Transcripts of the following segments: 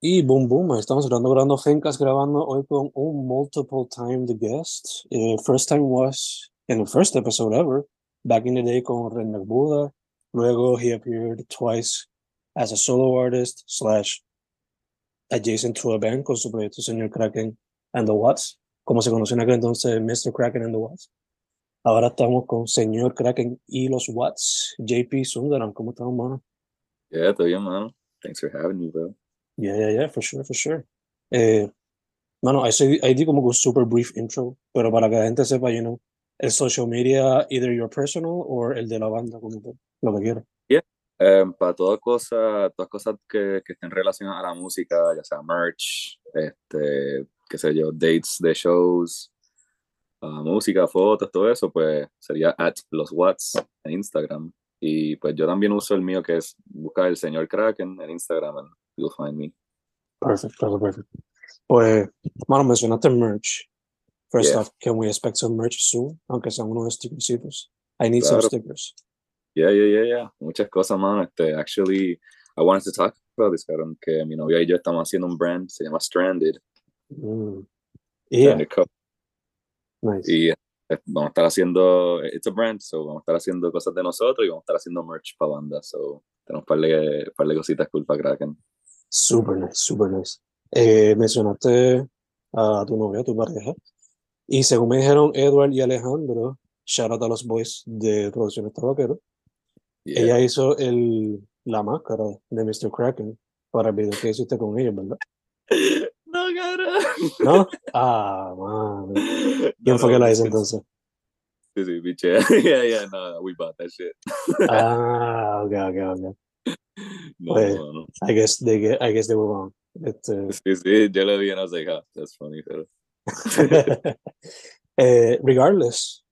Y boom, boom, estamos grabando, grabando grabando hoy con un multiple timed guest. Eh, first time was in the first episode ever, back in the day con Ren Buda. Luego he appeared twice as a solo artist slash adjacent to a band con su proyecto Señor Kraken and the Watts, como se conoció en aquel entonces Mr. Kraken and the Watts. Ahora estamos con Señor Kraken y los Watts. JP Sundaram, ¿cómo estamos, mano? Yeah, todo bien, mano. Thanks for having me, bro. Yeah, yeah, yeah, for sure, for sure. Eh, mano, I, say, I di como un super brief intro, pero para que la gente sepa, you know, el social media, either your personal or el de la banda, como tú, lo que quieras. Yeah, um, para todas cosas, todas cosas que, que estén relacionadas a la música, ya sea merch, este, qué sé yo, dates de shows, uh, música, fotos, todo eso, pues sería at los watts en Instagram. Y pues yo también uso el mío que es buscar el señor Kraken en Instagram you'll find me. Perfect, perfect, perfect. Pues, mano, mencionaste merch. First Yeah. off, can we expect some merch soon? Aunque sean unos stickercitos. I need some stickers. Yeah, yeah, yeah, yeah. Muchas cosas, mano. Este, actually, I wanted to talk about this, cabrón, que mi novia y yo estamos haciendo un brand, se llama Stranded. Mm. Yeah, Stranded nice. Y eh, vamos a estar haciendo, it's a brand, so vamos a estar haciendo cosas de nosotros y vamos a estar haciendo merch para banda. So tenemos un par de, par de cositas cool para Kraken. Super nice, super nice. Eh, mencionaste a tu novia, a tu pareja. Y según me dijeron Edward y Alejandro, shout out a los boys de Producciones Tabaquero, Yeah. ella hizo el, la máscara de Mr. Kraken para el video que hiciste con ellos, ¿verdad? No, cabrón. ¿No? Ah, man. ¿Quién fue que la hizo entonces? Sí, sí, biche. yeah, yeah, no, we bought that shit. Ah, ok, ok, ok. No, Pues- no, no. I guess they, get- I guess they were wrong. Este, Sí, sí, yo le vi and I was like, ah, that's funny, pero. eh, regardless,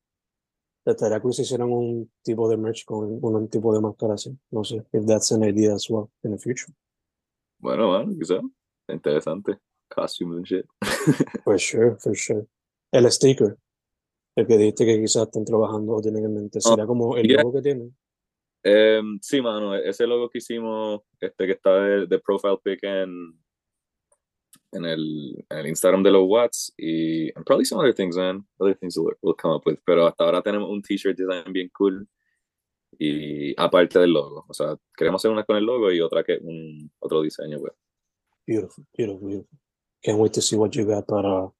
estaría cool si hicieran un tipo de merch con un tipo de máscara así. No sé, if that's an idea as well in the future. Bueno, bueno, quizá. Interesante. Costumes and shit. For sure, for sure. El sticker, el que dijiste que quizás están trabajando o tienen en mente, sería como el yeah. logo que tienen. Em, sí, mano, ese logo que hicimos, este que está de, de profile pic en, en, el, en el Instagram de los Watts y and probably some other things, man. Other things we'll, we'll come up with. Pero hasta ahora tenemos un t-shirt design bien cool y aparte del logo. O sea, queremos hacer una con el logo y otra que un otro diseño, pues. Beautiful, beautiful, beautiful. Can't wait to see what you got para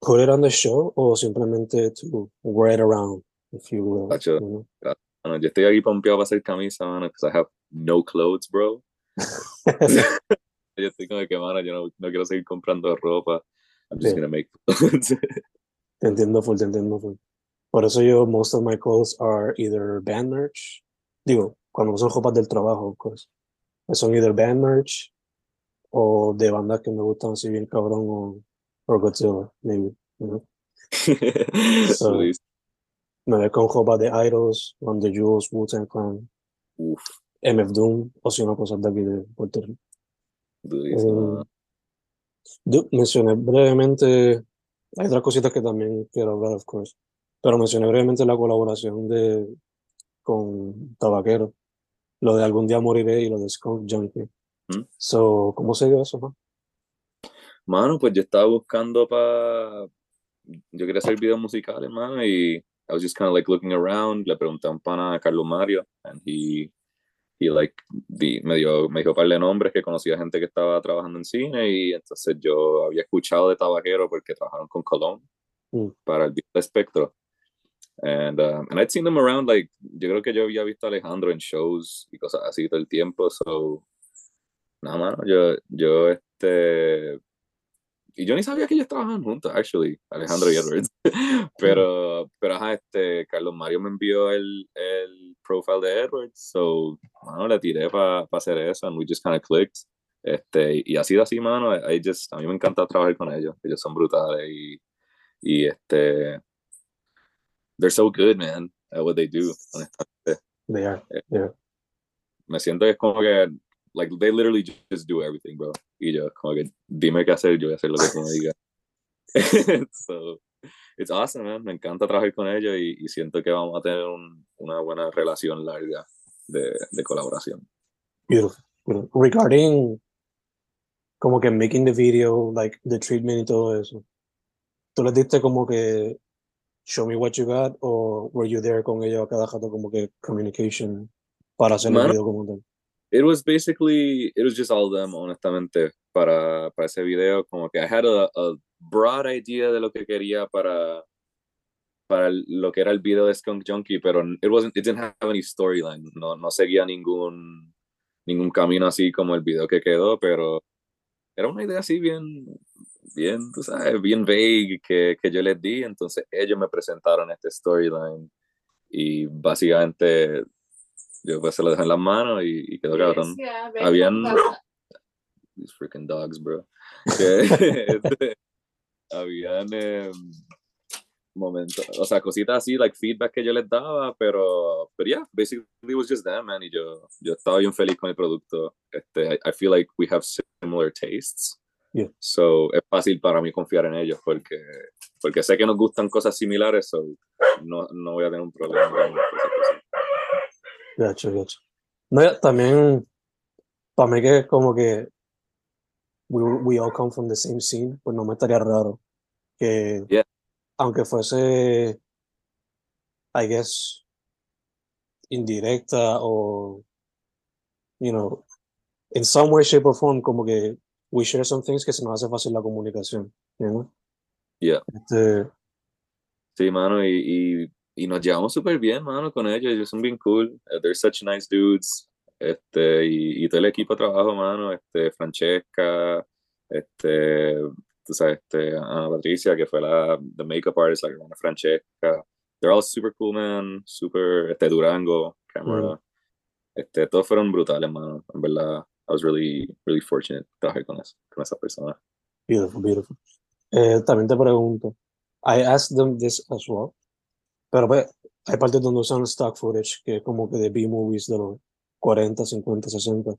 put it on the show o simplemente to wear it around, if you will. Tacho. you Mano, yo estoy aquí pompeado para hacer camisa, mano, because I have no clothes, bro. Yo estoy como que, mano, yo no, no quiero seguir comprando ropa. I'm just Yeah. gonna make clothes. Te entiendo full, te entiendo full. Por eso yo, most of my clothes are either band merch. Digo, cuando son ropas del trabajo, course. Son either band merch o de bandas que me gustan así bien cabrón o, o Godzilla, maybe. You know? So-. Me ve con ropa de Idols, Run the Jewels, Wu-Tang Clan, Uf, MF Doom, o si no, cosas de aquí de Puerto Rico. Eh, yo mencioné brevemente, hay otras cositas que también quiero hablar, of course. pero mencioné brevemente la colaboración de con Tabaquero, lo de Algún día moriré y lo de Skunk Junkie. ¿Mm? So, ¿cómo se dio eso, man? Mano, pues yo estaba buscando para. Yo quería hacer videos musicales, mano, y I was just kind of like looking around. Le pregunté a un pana a Carlos Mario, and he, he like, di, me, dio, me dijo un par de nombres que conocía gente que estaba trabajando en cine, y entonces yo había escuchado de Tabaquero porque trabajaron con Colón Mm. para el Espectro. And, um, and I'd seen them around, like, yo creo que yo había visto a Alejandro en shows y cosas así todo el tiempo, so, nada, mano, yo, yo, este, y yo ni sabía que ellos trabajaban juntos, actually, Alejandro y Edwards, pero, pero, ajá, este, Carlos Mario me envió el, el profile de Edwards, so, mano, le tiré para pa hacer eso, and we just kind of clicked, este, y así de así, mano, I just, a mí me encanta trabajar con ellos, ellos son brutales y, y este, they're so good, man, at what they do, honestamente. They are, are. Me siento que es como que, like, they literally just do everything, bro. Y yo, como que, dime qué hacer, yo voy a hacer lo que tú me digas. so, it's awesome, man. Me encanta trabajar con ellos y, y siento que vamos a tener un, una buena relación larga de, de colaboración. Beautiful, beautiful. Regarding como que making the video, like the treatment y todo eso, ¿tú les diste como que show me what you got o were you there con ellos a cada rato como que communication para hacer el Mano, video como tal? It was basically, it was just all them, honestamente, para, para ese video. Como que I had a, a broad idea de lo que quería para, para lo que era el video de Skunk Junkie, pero it wasn't, it didn't have any storyline. No, no seguía ningún, ningún camino así como el video que quedó, pero era una idea así bien, bien, tú sabes, bien vague que, que yo les di. Entonces ellos me presentaron este storyline y básicamente yo pues se lo dejé en las manos y, y quedó cabrón. Habían these freaking dogs, bro. Que, este, habían em, momentos, o sea, cositas así, like feedback que yo les daba, pero, pero yeah, basically it was just them, man. Y yo, yo estaba bien feliz con el producto. Este, I, I feel like we have similar tastes. Yeah. So es fácil para mí confiar en ellos porque, porque sé que nos gustan cosas similares, so no, no voy a tener un problema. Gacho, gacho. No, también, para mí que como que we, we all come from the same scene, pues no me estaría raro que, Yeah. aunque fuese, I guess, indirecta o, you know, in some way, shape or form, como que we share some things que se nos hace fácil la comunicación, you know? Yeah. Este, Sí, mano, y, y, y nos llevamos súper bien, mano, con ellos. Ellos son bien cool. Uh, they're such nice dudes. Este, y, y todo el equipo de trabajo, mano, este, Francesca, este, tú sabes, este, Ana Patricia, que fue la the makeup artist, la hermana Francesca. They're all super cool, man. Super, este, Durango, camera. Este, todos fueron brutales, mano. En verdad, I was really, really fortunate trabajar con, eso, con esa persona. Beautiful, beautiful. Eh, también te pregunto, I asked them this as well, pero pues, hay partes donde usan stock footage, que es como que de B-movies de los 40, 50, 60.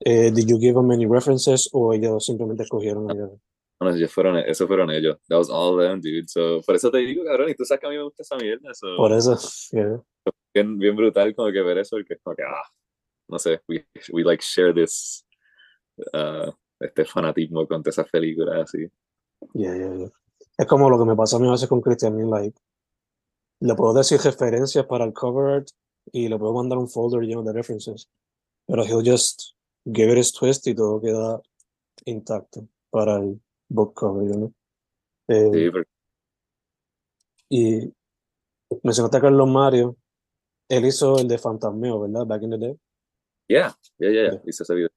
Eh, did you give them any references o ellos simplemente escogieron ellos? Bueno, ellos fueron, esos fueron ellos. That was all them, dude. So, por eso te digo, cabrón, y tú sabes que a mí me gusta esa mierda. So, Por eso, yeah. bien, bien brutal como que ver eso, porque como que, ah, no sé, we, we like share this, uh, este fanatismo con esas películas así. Yeah, yeah, yeah. Es como lo que me pasa a mí a veces con Christian like, le puedo decir referencias para el cover art y le puedo mandar un folder lleno de references, pero he'll just give it his twist y todo queda intacto para el book cover, you know? Eh, Sí, porque- y mencionaste a Carlos Mario, él hizo el de Fantasmeo, ¿verdad? Back in the day. yeah, yeah, yeah, yeah, Yeah. hice ese video.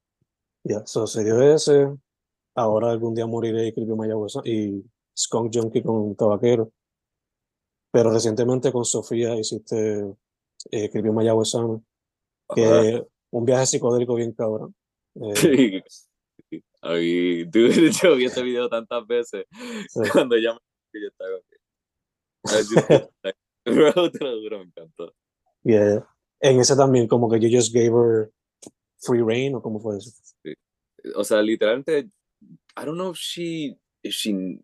Ya, so se dio ese, ahora algún día moriré y Creepy Mayagüez y Skunk Junkie con Tabaquero. Pero recientemente con Sofía hiciste eh, Creepy Mayagüezano, que un viaje psicodélico bien cabrón. Eh, Sí. Sí. A mí, dude, yo vi ese video tantas veces Sí. cuando ella me que yo estaba como Bro, te lo juro, me encantó. yeah. En ese también, como que you just gave her free reign, o cómo fue eso. o sea, literalmente, I don't know if she, if she,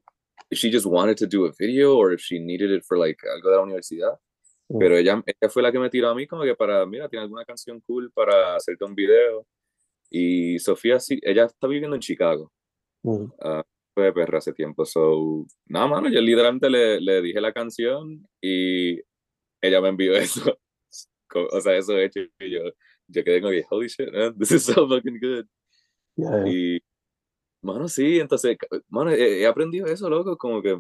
if she just wanted to do a video or if she needed it for like algo de la universidad. Mm. Pero ella, ella fue la que me tiró a mí como que para, mira, tiene alguna canción cool para hacerte un video. Y Sofía sí, ella está viviendo en Chicago. Mm. Ah, fue de perra hace tiempo. So, nada, mano, yo literalmente le, le dije la canción y ella me envió eso. O sea, eso hecho y yo, yo quedé como que, holy shit, man, this is so fucking good. Yeah. Y, mano, sí, entonces, mano, he, he aprendido eso, loco, como que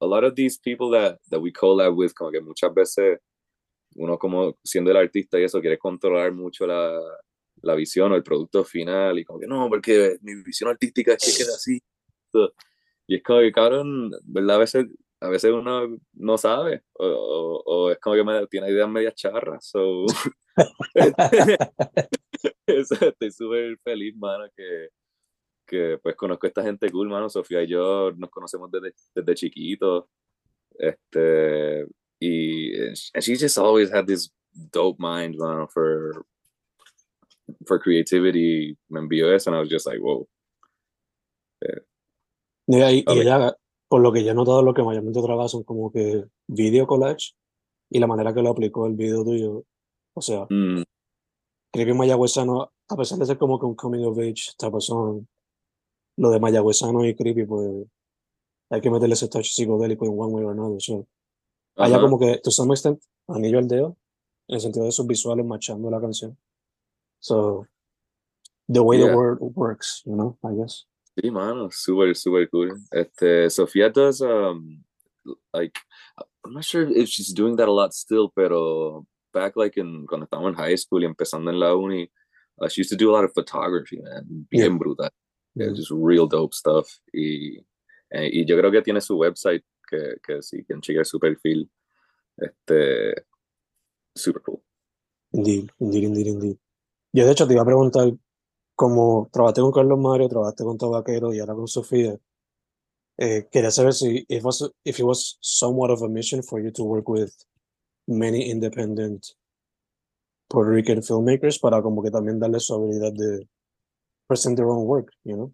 a lot of these people that, that we collab with, como que muchas veces uno como siendo el artista y eso quiere controlar mucho la, la visión o el producto final y como que no, porque mi visión artística es que quede así. So, y es como que, cabrón, ¿verdad? A veces, a veces uno no sabe o, o, o es como que me, tiene ideas medias charras. So, eso, estoy súper feliz, mano, que, que pues conozco a esta gente cool, mano. Sofía y yo nos conocemos desde, desde chiquitos. Este, y and she just always had this dope mind, mano, for, for creativity. Me envió eso and I was just like, whoa. Mira, y, y Ok. ella, por lo que yo he notado, lo que mayormente trabaja son como que video collage y la manera que lo aplicó el video tuyo. O sea, Mm, creo que Mayagüezano, a pesar de ser como que un coming of age of song, lo de Mayagüezano y Creepy, pues hay que meterle ese touch psicodélico en one way or another. So, allá ajá. como que, to some extent, anillo al dedo, en el sentido de sus visuales machando la canción. So, the way the Yeah. word works, you know, I guess. Sí, mano, súper, súper cool. Este, Sofía does, um, like, I'm not sure if she's doing that a lot still, pero back like in, cuando estábamos en high school y empezando en la uni, uh, she used to do a lot of photography, man, bien brutal. Yeah, Mm. Just real dope stuff. Y, eh, y yo creo que tiene su website, que, que sí, chequear su perfil. Este, super cool. Indeed, indeed, indeed, indeed. Yo de hecho te iba a preguntar, como trabajaste con Carlos Mario, trabajaste con Tabaquero y ahora con Sofía, eh, quería saber si if, was, if it was somewhat of a mission for you to work with many independent Puerto Rican filmmakers para como que también darle su habilidad de present their own work, you know?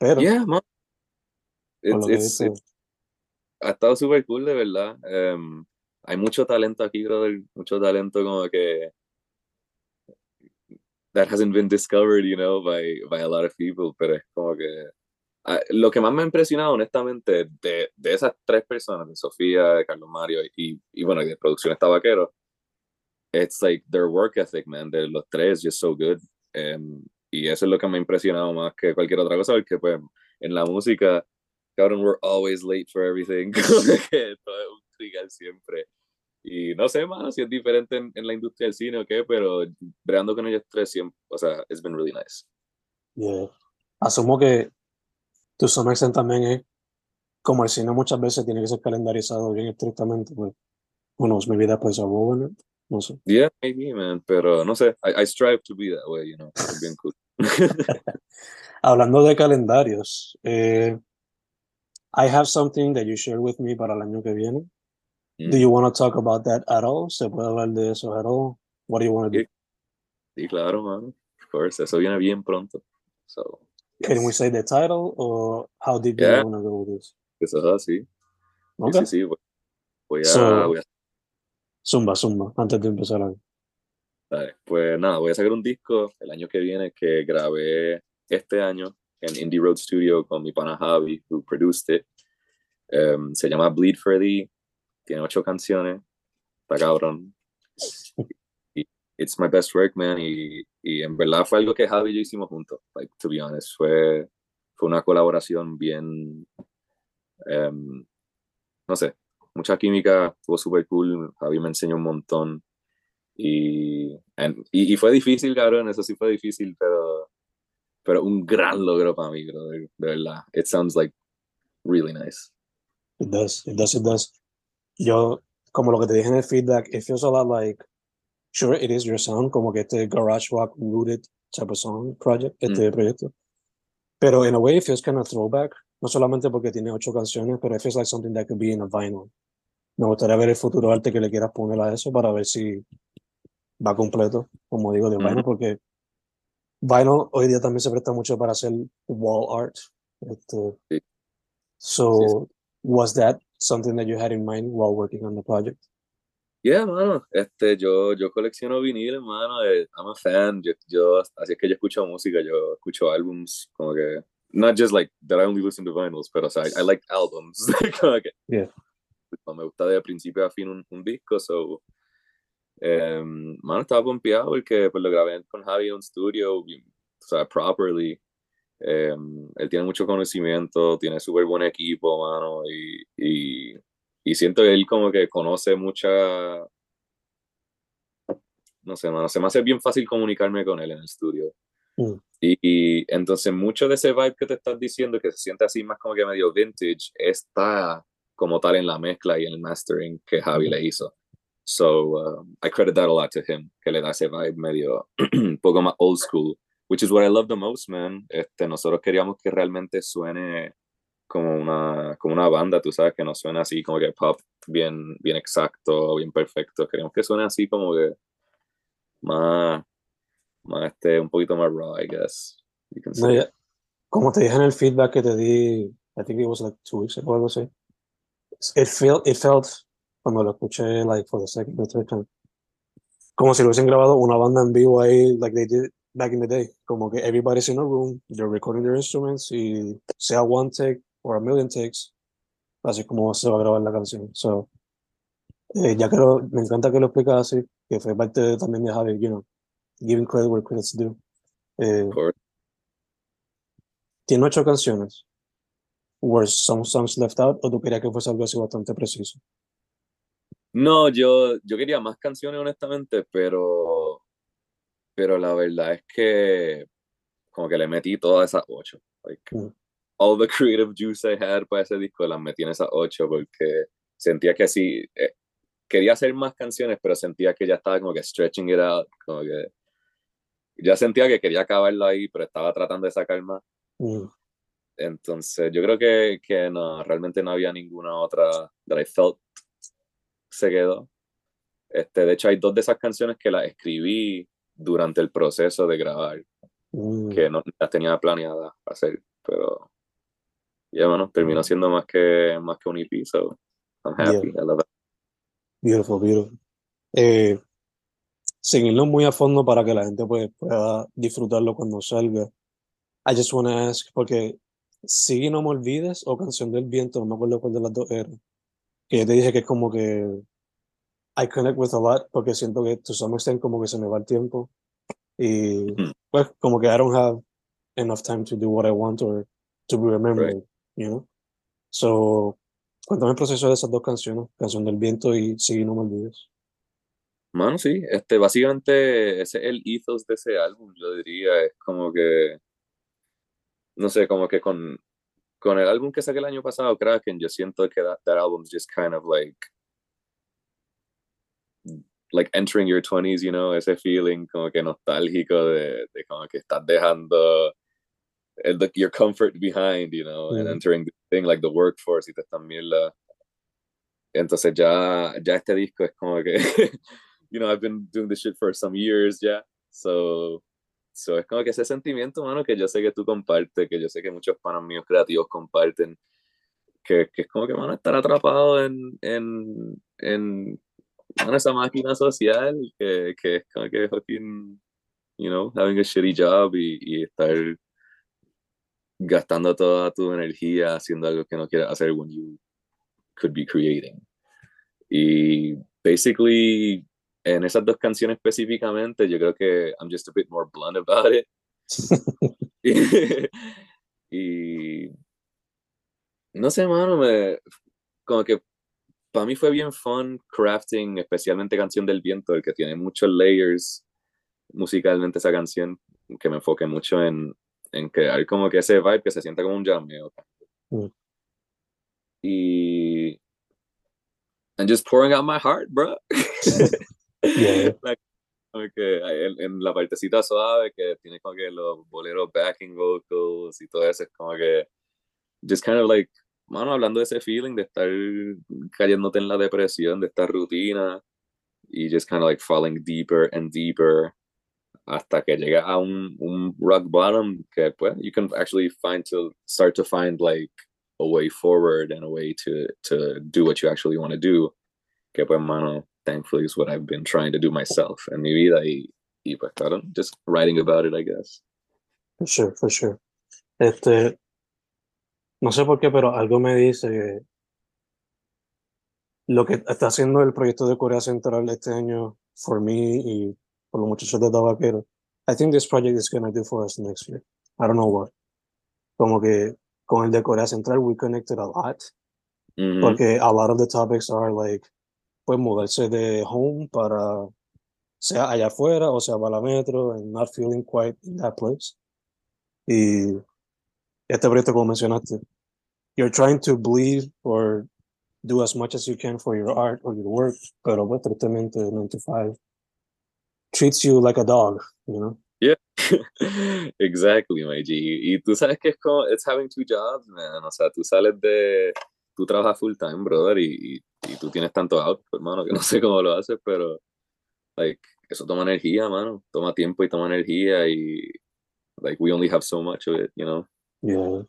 Pero, Yeah, man. It's, it's, it's- ha estado súper cool, de verdad. Em, hay mucho talento aquí, brother. Mucho talento como que that hasn't been discovered, you know, by, by a lot of people, pero es como que ah, lo que más me ha impresionado, honestamente, de, de esas tres personas, de Sofía, de Carlos Mario y, y bueno, de Producciones Tabaquero, it's like their work ethic, man, de los tres, just so good. Em, y eso es lo que me ha impresionado más que cualquier otra cosa, porque pues en la música, cabrón, we're always late for everything, que todo es un trigal siempre. Y no sé, más si es diferente en, en la industria del cine o qué, pero bregando con ellos tres siempre, o sea, it's been really nice. yeah. asumo que tu some también es, como el cine muchas veces tiene que ser calendarizado bien estrictamente, pues, bueno, maybe that plays a role no sé. Yeah, maybe, man, pero no sé, I, I strive to be that way, you know, bien cool. Hablando de calendarios, eh, I have something that you shared with me para el año que viene. Do Mm. you want to talk about that at all? ¿Se puede hablar de eso at all? What do you want to do? Sí, claro, man, of course, eso viene bien pronto. So, Can we yes. say the title or how deep do Yeah. you want to go with this? Eso es así. Sí, Okay. sí, sí, voy, voy a, So- voy a Zumba, zumba, antes de empezar. a- Dale, Pues nada, voy a sacar un disco el año que viene que grabé este año en Indie Road Studio con mi pana Javi, who produced it. Um, se llama Bleed for Thee, tiene ocho canciones, está cabrón. It's my best work, man, y, y en verdad fue algo que Javi y yo hicimos juntos, like, to be honest, fue, fue una colaboración bien, um, no sé, mucha química, estuvo súper cool, Javi me enseñó un montón. Y, and- y, y fue difícil, cabrón, eso sí fue difícil, pero, pero un gran logro para mí, brother, de verdad. It sounds like really nice. It does, it does, it does. Yo, como lo que te dije en el feedback, it feels a lot like, sure, it is your sound, como que este garage rock rooted type of song project, este proyecto. Pero in a way, it feels kind of throwback, no solamente porque tiene ocho canciones, pero it feels like something that could be in a vinyl. Me gustaría ver el futuro arte que le quieras poner a eso para ver si va completo, como digo, de vinyl, porque vinyl hoy día también se presta mucho para hacer wall art. Este, Sí. so, Sí, was that something that you had in mind while working on the project? Yeah, mano, este, yo, yo colecciono viniles, mano, eh, I'm a fan, yo, yo, así es que yo escucho música, yo escucho álbums, como que, not just like that I only listen to vinyls, pero o sea, I, I like albums, que, Yeah. me gusta de principio a fin un, un disco, so, eh, mano, estaba pompeado porque pues lo grabé con Javi en un estudio, o sea, properly, eh, él tiene mucho conocimiento, tiene súper buen equipo, mano, y, y, y siento que él como que conoce mucha, no sé, mano, se me hace bien fácil comunicarme con él en el estudio. Mm. Y, y entonces mucho de ese vibe que te estás diciendo, que se siente así más como que medio vintage, está como tal en la mezcla y en el mastering que Javi le hizo. So um, I credit that a lot to him, que le da ese vibe medio un poco más old school, which is what I love the most, man. Este, nosotros queríamos que realmente suene como una, como una banda, tú sabes, que no suena así como que pop bien, bien exacto, bien perfecto. Queremos que suene así como que más, más este, un poquito más raw, I guess. You can No, say. ya- como te dije en el feedback que te di, I think it was like two weeks ago, algo así. It felt, it felt, cuando lo escuché, like, for the second or third time, como si lo hubiesen grabado una banda en vivo ahí, like they did back in the day. Como que everybody's in a room, they're recording their instruments, y sea one take or a million takes, así como se va a grabar la canción. So, eh, ya que lo, me encanta que lo explicas así, que fue parte también de Javi, you know, giving credit where credit's due. Eh, tiene ocho canciones. Were some songs left out o tú querías que fuese algo así bastante preciso? No, yo, yo quería más canciones, honestamente, pero, pero la verdad es que como que le metí todas esas ocho. Like, Mm. all the creative juice I had para ese disco las metí en esas ocho porque sentía que sí, eh, quería hacer más canciones, pero sentía que ya estaba como que stretching it out, como que ya sentía que quería acabarlo ahí, pero estaba tratando de sacar más. Mm, Entonces, yo creo que, que no, realmente no había ninguna otra that I felt se quedó. Este, de hecho, hay dos de esas canciones que las escribí durante el proceso de grabar, mm, que no las tenía planeadas hacer, pero ya bueno, terminó siendo más que, más que un EP, so I'm happy. I love it. Beautiful, beautiful. Eh, sin irnos muy a fondo para que la gente pues, pueda disfrutarlo cuando salga. I just want to ask, porque Sigue No Me Olvides o Canción del Viento, no me acuerdo cuál de las dos era. Que yo te dije que es como que I connect with a lot, porque siento que to some extent como que se me va el tiempo. Y Hmm. pues como que I don't have enough time to do what I want or to be remembered, you know? So, cuéntame el proceso de esas dos canciones, Canción del Viento y Sigue No Me Olvides. Mano, sí, este, básicamente ese es el ethos de ese álbum, yo diría, es como que, no sé, como que con, con el álbum que saqué el año pasado, Kraken, yo siento que that, that album's just kind of like, like entering your 20s, you know, ese feeling como que nostálgico de, de como que estás dejando el, the- your comfort behind, you know, and entering the thing like the workforce y te están mierda. Entonces ya, ya este disco es como que, you know, I've been doing this shit for some years ya, so, so es como que ese sentimiento, mano, que yo sé que tú compartes, que yo sé que muchos panos míos creativos comparten, que, que es como que, mano, estar atrapado en, en, en esa máquina social, que, que es como que fucking, you know, having a shitty job y, y estar gastando toda tu energía haciendo algo que no quieres hacer when you could be creating. Y basically, en esas dos canciones específicamente, yo creo que I'm just a bit more blunt about it. y no sé, mano, me, como que para mí fue bien fun crafting, especialmente Canción del Viento, el que tiene muchos layers musicalmente esa canción, que me enfoque mucho en, en crear como que ese vibe que se sienta como un jameo. Mm. Y and just pouring out my heart, bro. Yeah. Que en, en la partecita suave que tiene como que los boleros backing vocals y todo eso es como que just kind of like mano hablando de ese feeling de estar cayéndote en la depresión de esta rutina y just kind of like falling deeper and deeper hasta que llega a un, un rock bottom que pues you can actually find to start to find like a way forward and a way to to do what you actually want to do. Que pues, mano, thankfully is what I've been trying to do myself en mi vida y, y pues, claro, just writing about it, I guess. For sure, for sure. Este, no sé por qué, pero algo me dice que lo que está haciendo el proyecto de Corea Central este año, for me y por los muchachos de Tabaquero, I think this project is going to do for us next year. I don't know what. Como que con el de Corea Central, we connected a lot. Mhm. Porque a lot of the topics are like, pues moverse de home para, sea allá afuera o sea para la metro, and not feeling quite in that place. Y este proyecto, como mencionaste, you're trying to bleed or do as much as you can for your art or your work, pero pues tristemente 9 to 5 treats you like a dog, you know? Yeah, exactly, my G. Y tú sabes que es como, it's having two jobs, man. O sea, tú sales de, tú trabajas full time, brother, y, y tú tienes tanto output, hermano, que no sé cómo lo haces, pero, like, eso toma energía, mano. Toma tiempo y toma energía y, like, we only have so much of it, you know? Yeah.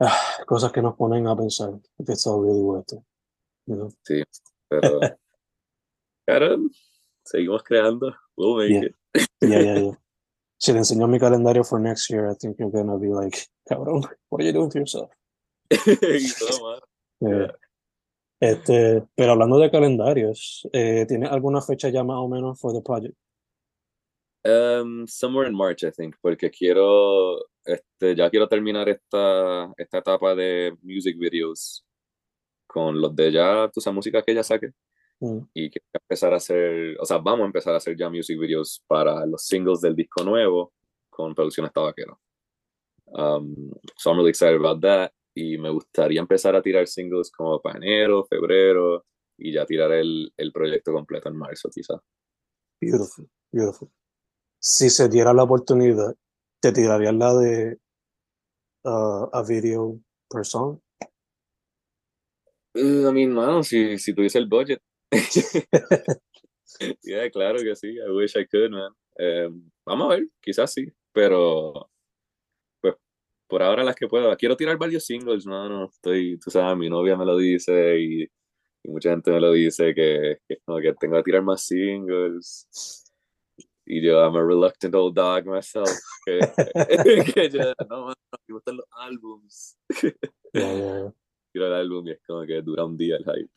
Ah, cosas que nos ponen a pensar if it's all really worth it, you know? Sí, pero, cara, seguimos creando, we'll make Yeah. it. Yeah, yeah, yeah. Si le enseño mi calendario for next year, I think you're gonna be like, cabrón, what are you doing to yourself? mano. Yeah. Este, pero hablando de calendarios, eh, ¿tienes alguna fecha ya más o menos for the project? Um, somewhere in March, I think, porque quiero, este, ya quiero terminar esta, esta etapa de music videos con los de ya, tú sabes, música que ya saque, Mm, y quiero empezar a hacer, o sea, vamos a empezar a hacer ya music videos para los singles del disco nuevo con producciones tabaquero. Um, so I'm really excited about that, y me gustaría empezar a tirar singles como para enero, febrero, y ya tirar el, el proyecto completo en marzo, quizás. Beautiful, beautiful. Si se diera la oportunidad, ¿te tirarías la de uh, a video per song? Uh, I mean, mano, si, si tuviese el budget. yeah, claro que sí. I wish I could, man. Eh, vamos a ver, quizás sí, pero por ahora las que puedo. Quiero tirar varios singles, mano. Estoy, tú sabes, mi novia me lo dice y, y mucha gente me lo dice que, que, como que tengo que tirar más singles. Y yo, I'm a reluctant old dog myself. Que, que yo, no, mano, me gustan los álbums. Yeah, yeah, yeah. Tiro el álbum y es como que dura un día el hype.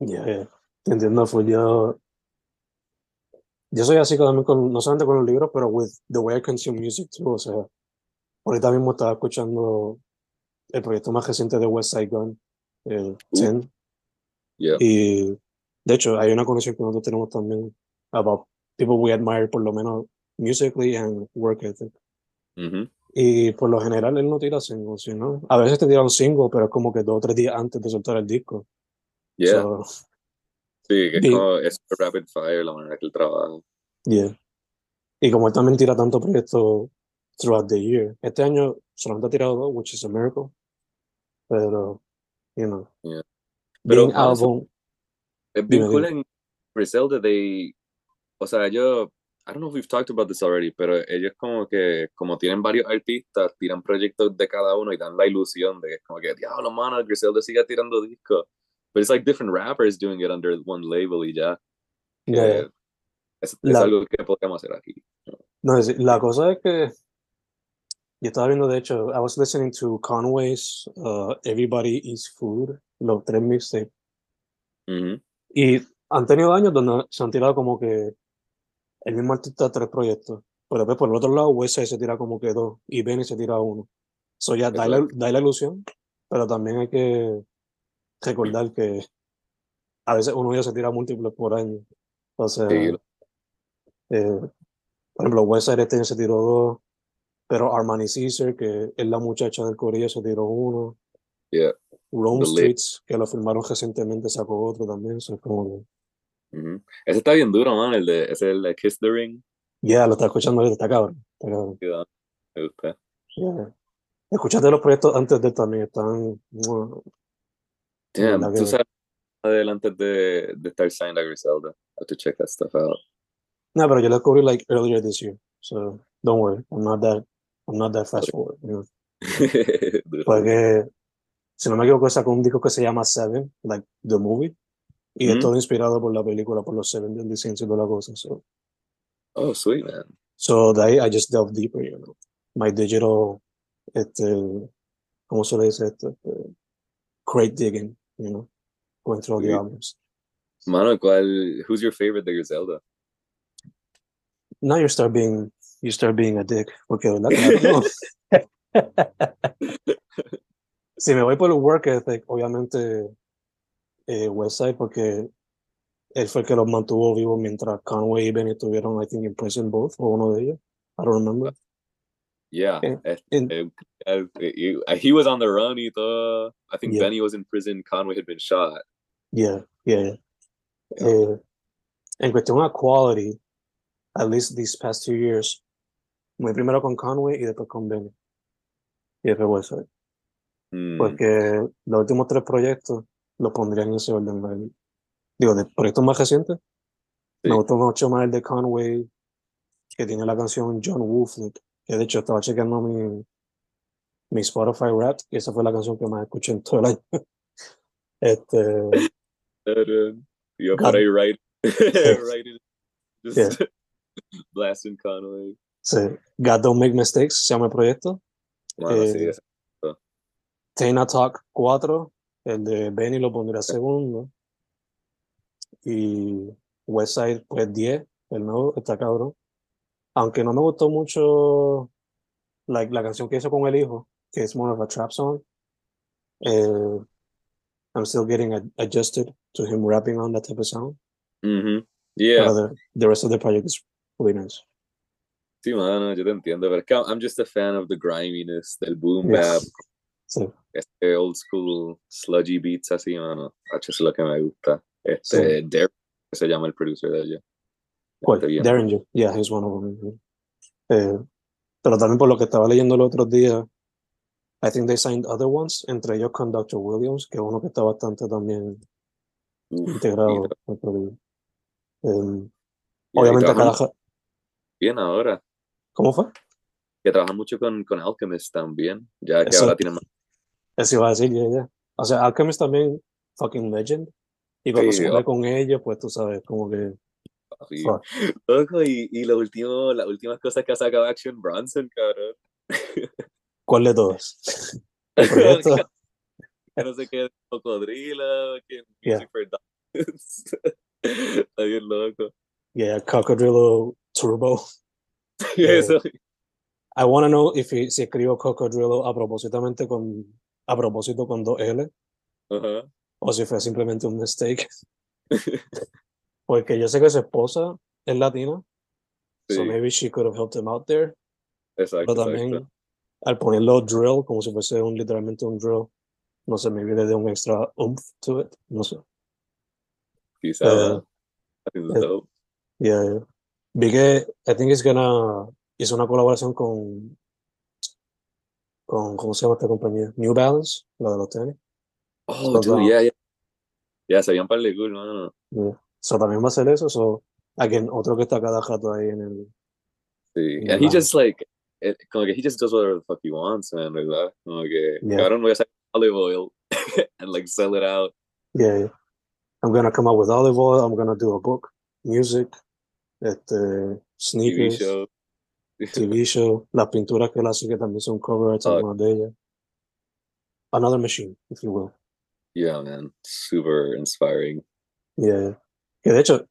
Yeah, yeah. Te entiendo, full. Yo, yo soy así también con, no solamente con los libros, pero with the way I consume music too. O sea, ahorita mismo estaba escuchando el proyecto más reciente de West Side Gun, el Ten. Yeah. Y de hecho, hay una conexión que nosotros tenemos también about people we admire, por lo menos musically and work ethic. Ujú. Y por lo general él no tira singles, ¿no? A veces te tira un single, pero es como que dos o tres días antes de soltar el disco. Yeah. So, Sí, que es como es rapid fire la manera que él trabaja. yeah. Y como él también tira tanto proyectos throughout the year. Este año solamente ha tirado dos, which is a miracle. Pero, you know, Pero being mano, eso album, es bien dime, cool dime. en Griselda, they, o sea, yo, I don't know if we've talked about this already, pero ellos como que, como tienen varios artistas, tiran proyectos de cada uno y dan la ilusión de que es como que, diablo, mano, Griselda sigue tirando discos. But it's like different rappers doing it under one label y ya. Yeah, yeah. Es, es La- algo que podemos hacer aquí. No, la cosa es que yo estaba viendo, de hecho, I was listening to Conway's uh, Everybody Eats Food, los tres mixtapes, y han tenido años donde se han tirado como que el mismo artista tres proyectos, pero después por el otro lado Westside se tira como que dos y Benny se tira uno. So ya da la, da la ilusión, pero también hay que recordar que a veces uno ya se tira múltiples por año. O sea, Sí, eh, por ejemplo, Westside este año se tiró dos, pero Armani Caesar, que es la muchacha del corillo, se tiró uno. yeah. Rome The Lip. Streets, que lo firmaron recientemente, sacó otro también. So, es como. Ese está bien duro, man, el de, ese es el de Kiss the Ring. yeah, lo está escuchando ahorita, está cabrón. Está cabrón. Yeah, Me gusta. Yeah. Escuchaste los proyectos antes de él también, están. Damn, tú que- sabes adelante de, de estar signed a Griselda. I have to check that stuff out. No, pero yo lo descubrí like earlier this year. So don't worry, I'm not that, I'm not that fast forward. you know. Fue que, si no me equivoco, sacó un disco que se llama Seven, like the movie, y es Mm. todo inspirado por la película, por los Seven Deadly Sins y toda la cosa. So, Oh, sweet, man. so de I just delve deeper, you know. My digital, este, ¿cómo se le dice esto? Este, crate digging, you know, going through all the albums. Mano, ¿cuál, who's your favorite de Griselda? Now you start being, you start being a dick, porque ¿verdad? Claro, no. si me voy por el work ethic, obviamente eh, Westside, porque él fue el que los mantuvo vivos mientras Conway y Benny estuvieron, I think, in prison both, o uno de ellos. I don't remember. Yeah, Eh, este, en- eh, he, he was on the run todo. I think Yeah. Benny was in prison. Conway had been shot. Yeah, yeah. Eh, en cuestión a quality, at least these past two years, muy primero con Conway y después con Benny. Y después Westside. Mm, Porque los últimos tres proyectos los pondría en ese orden. like, Digo, de proyectos más recientes, Sí. me gustó mucho más el de Conway, que tiene la canción John Wolflick, que de hecho estaba chequeando mi, mi Spotify Rap, y esa fue la canción que más escuché en todo el año. Este, pero, yo God. por ahí right, right just Yeah. blasting Conway. Sí, God Don't Make Mistakes se llama el proyecto. Mano, sí, Eh, Tana Talk 4, el de Benny lo pondría segundo. Y Westside, pues 10, el nuevo, está cabrón. Aunque no me gustó mucho like, la canción que hizo con el hijo, que es more of a trap song. eh, I'm still getting ad- adjusted to him rapping on that type of sound. Mhm. Yeah, But the, the rest of the project is really nice. Sí, mano, yo te entiendo, pero es que I'm just a fan of the griminess, del boom bap, Sí, este old school sludgy beats así, mano. H es lo que me gusta. Este, Derek, que se llama el producer de ella. ¿Cuál? Este, bien. Derringer. Yeah, he's one of them. Eh, pero también por lo que estaba leyendo el otro día, I think they signed other ones, entre ellos con Dr. Williams, que es uno que está bastante también Uf, integrado. al. Eh, obviamente cada... bien ahora. ¿Cómo fue? Que trabaja mucho con, con Alchemist también, ya que Eso. ahora tiene más. Eso iba a decir, ya, ya. O sea, Alchemist también, fucking legend. Y cuando Sí, se une oh. con ellos, pues tú sabes, como que... fuck. Loco, y, y lo último, las últimas cosas que ha sacado Action Bronson, cabrón. ¿Cuál de todos? El proyecto. no sé qué, cocodrilo, que Yeah. Dogs. Está bien loco. Yeah, Cocodrilo Turbo. Eso, I want to know if he, si escribo Cocodrilo a propósitamente con a propósito con dos L o si fue simplemente un mistake. Porque yo sé que su esposa es latina, so maybe she could have helped him out there. Exacto, Pero también exacto. al ponerlo drill, como si fuese un, literalmente un drill, no sé, maybe le dio un extra oomph to it, no sé. Quizá, Eh, I think it's eh. Yeah, yeah. Vi que I think it's gonna hizo una colaboración con con ¿cómo se llama esta compañía? New Balance, la de los tenis. Oh, so dude, yeah, yeah. Ya, se habían par de cool, mano. Yeah. So también va a ser eso, so again, otro que está cada rato ahí en el Sí. And he just like, it, como que he just does whatever the fuck he wants, man, ¿verdad? Como que, Yeah. cabrón, voy a sacar olive oil and like sell it out. Yeah, yeah. I'm gonna come up with olive oil, I'm gonna do a book, music, este, TV sneakers, show. TV show, las pinturas que él hace que también son cover arts, Ah. algunas de ellas. Another machine, if you will. Yeah, man. Super inspiring. Yeah. Que de hecho,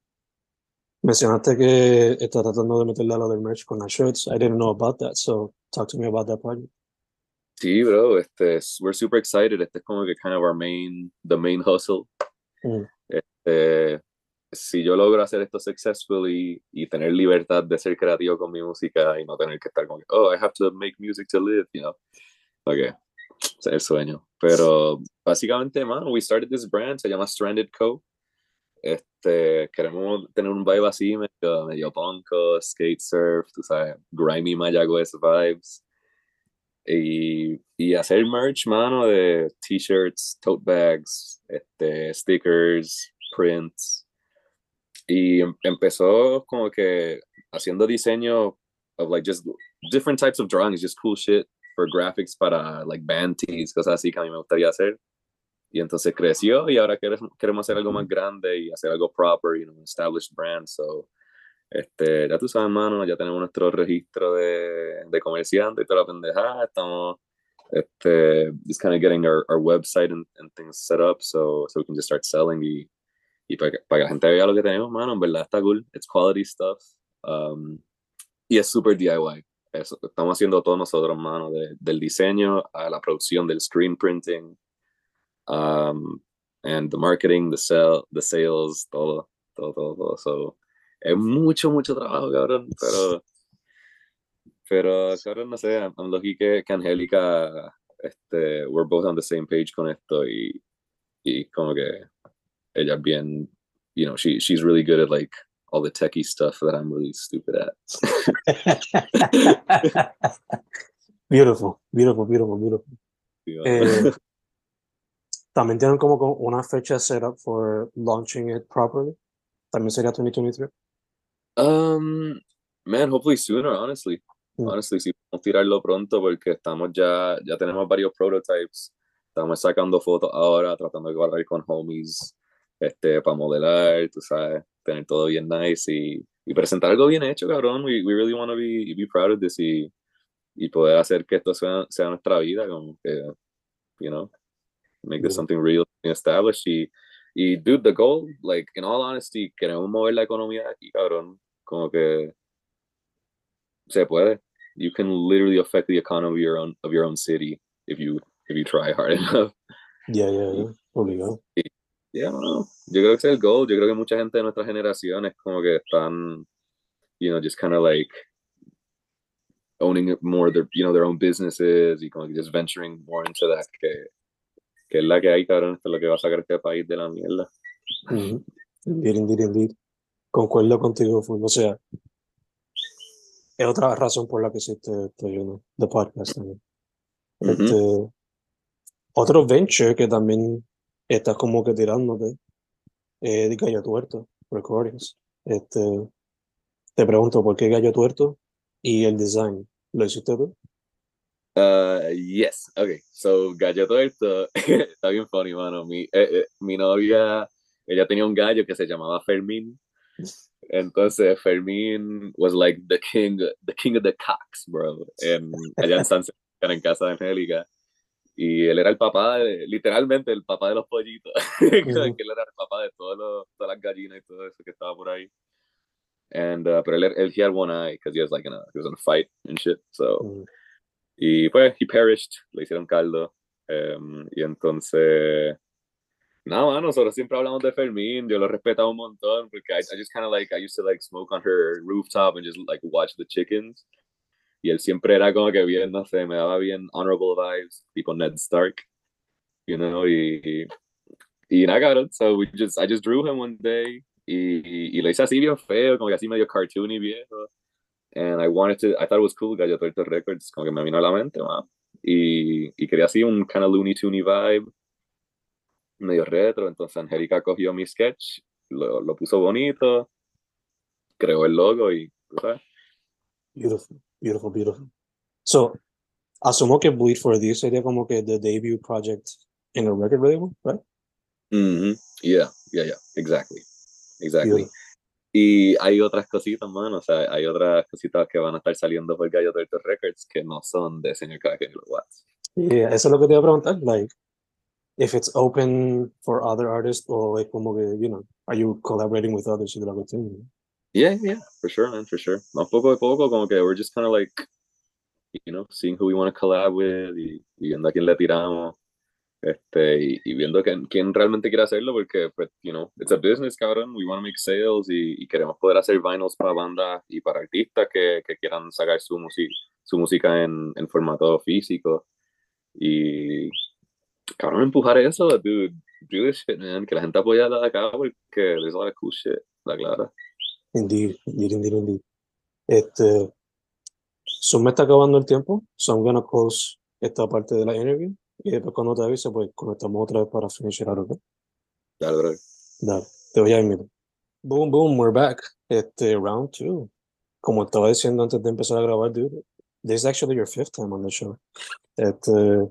mencionaste que está tratando de meterle a lo del merch con las shirts. I didn't know about that, so talk to me about that project. Sí, bro, este, es- we're super excited. Este es como que kind of our main, the main hustle. Mm. Este, si yo logro hacer esto successfully y tener libertad de ser creativo con mi música y no tener que estar como oh, I have to make music to live, you know. Okay, es el sueño. Pero básicamente, man, we started this brand, se llama Stranded Co. Este, queremos tener un vibe así, medio, medio punko, skate surf, tú sabes, grimy Mayagüez vibes. Y, y hacer merch, mano, de t-shirts, tote bags, este, stickers, prints. Y em- empezó como que haciendo diseño of like just different types of drawings, just cool shit. for graphics para like band tees, cosas así que a mí me gustaría hacer. Y entonces creció y ahora queremos, hacer algo más grande y hacer algo proper, you know, established brand. So, este, ya tú sabes, mano, ya tenemos nuestro registro de, de comerciante y toda la pendejada. Estamos este, just kind of getting our, our website and, and things set up so, so we can just start selling y, y para, que, para que la gente vea lo que tenemos, mano, en verdad está cool. It's quality stuff. Um, y es super DIY. Eso, estamos haciendo todo nosotros, mano, de, del diseño a la producción, del screen printing, um, and the marketing, the sell, the sales, todo, todo, todo, todo. So, es mucho, mucho trabajo, cabrón, pero, pero, cabrón, no sé, I'm lucky que, que Angélica, este, we're both on the same page con esto y, y como que ella bien, you know, she, she's really good at like all the techie stuff that I'm really stupid at. beautiful, beautiful, beautiful, beautiful. Yeah. Eh, También tienen como una fecha set up for launching it properly. También sería 2023. Um, man, hopefully sooner, honestly. Mm. Honestly, si podemos tirarlo pronto porque estamos ya, ya tenemos varios prototypes. Estamos sacando fotos ahora, tratando de guardar con homies, este, para modelar, tú sabes, tener todo bien nice y, y presentar algo bien hecho, cabrón. We, we really want to be, be proud of this y, y poder hacer que esto sea, sea nuestra vida, como que, you know, make this something real and established. Y, y, dude, the goal, like, in all honesty, queremos mover la economía de aquí, cabrón. Como que se puede. You can literally affect the economy of your own, of your own city if you, if you try hard enough. Yeah, yeah, yeah. Obligado. Yeah, no, yo creo que es el goal. Yo creo que mucha gente de nuestra generación es como que están, you know, just kind of like owning it more their, you know, their own businesses y como que just venturing more into that que, que es la que hay, cabrón, esto es lo que va a sacar este país de la mierda. Ujú. Indeed, indeed, indeed. Concuerdo contigo, full. O sea, es otra razón por la que existe esto, you know, the podcast también. Ujú. Este, otro venture que también estás como que tirándote, eh, de Gallo Tuerto Recordings. Este, te pregunto, ¿por qué Gallo Tuerto? Y el design, ¿lo hiciste tú? Uh, yes, okay. So, gallo tuerto, está bien funny, mano. Mi, eh, eh, mi novia, ella tenía un gallo que se llamaba Fermín. Entonces, Fermín was like the king, the king of the cocks, bro. En, allá en San Sebastián, en casa de Angélica. Y él era el papá, de- literalmente el papá de los pollitos. que Ujú. él era el papá de todos los, todas las gallinas y todo eso que estaba por ahí. And, uh, pero él, él, he had one eye because he was like in a, he was in a fight and shit. So, Mm, y pues, he perished, le hicieron caldo. em, y entonces, nada, mano, nosotros siempre hablamos de Fermín, yo lo respetaba un montón, porque I, I just kind of like, I used to like smoke on her rooftop and just like watch the chickens. Y él siempre era como que bien, no sé, me daba bien honorable vibes, tipo Ned Stark, you know, y, y, y nada, cabrón, so we just, I just drew him one day, y, y, y lo hice así bien feo, como que así medio cartoony viejo. And I wanted to, I thought it was cool, Gallo Tuerto Records, como que me vino a la mente, man. Y, y quería así un kind of Looney Tuny vibe, medio retro. Entonces Angélica cogió mi sketch, lo, lo puso bonito, creó el logo y, sabes. Beautiful, beautiful, beautiful. So, asumo que Bleed for This sería como que the debut project in a record label, right? Mhm. Yeah, yeah, yeah, exactly. Exactly. Beautiful. Y hay otras cositas, man, o sea, hay otras cositas que van a estar saliendo por Gallo Tuerto Records que no son de Señor Crack los Watts. Yeah, eso es lo que te iba a preguntar, like, if it's open for other artists or like como que, you know, are you collaborating with others y de la cuestión? Yeah, yeah, for sure, man, for sure. Más poco a poco, como que we're just kind of like, you know, seeing who we want to collab with y, y viendo a quién le tiramos. Este, y, y viendo quién, quién realmente quiere hacerlo, porque, pues, you know, it's a business, cabrón. We want to make sales y, y queremos poder hacer vinyls para bandas y para artistas que, que quieran sacar su, music, su música en, en formato físico. Y, cabrón, empujar eso, dude. Do this shit, man. Que la gente apoya la de acá porque there's a lot of cool shit, la clara. Indeed, indeed, indeed, indeed. Este, so me está acabando el tiempo, so I'm gonna close esta parte de la interview y después cuando te avise, pues conectamos otra vez para finish it out, ¿ok? Dale, bro. Dale, te voy a invitar. Boom, boom, we're back. Este, round two. Como estaba diciendo antes de empezar a grabar, dude, this is actually your fifth time on the show. Uh,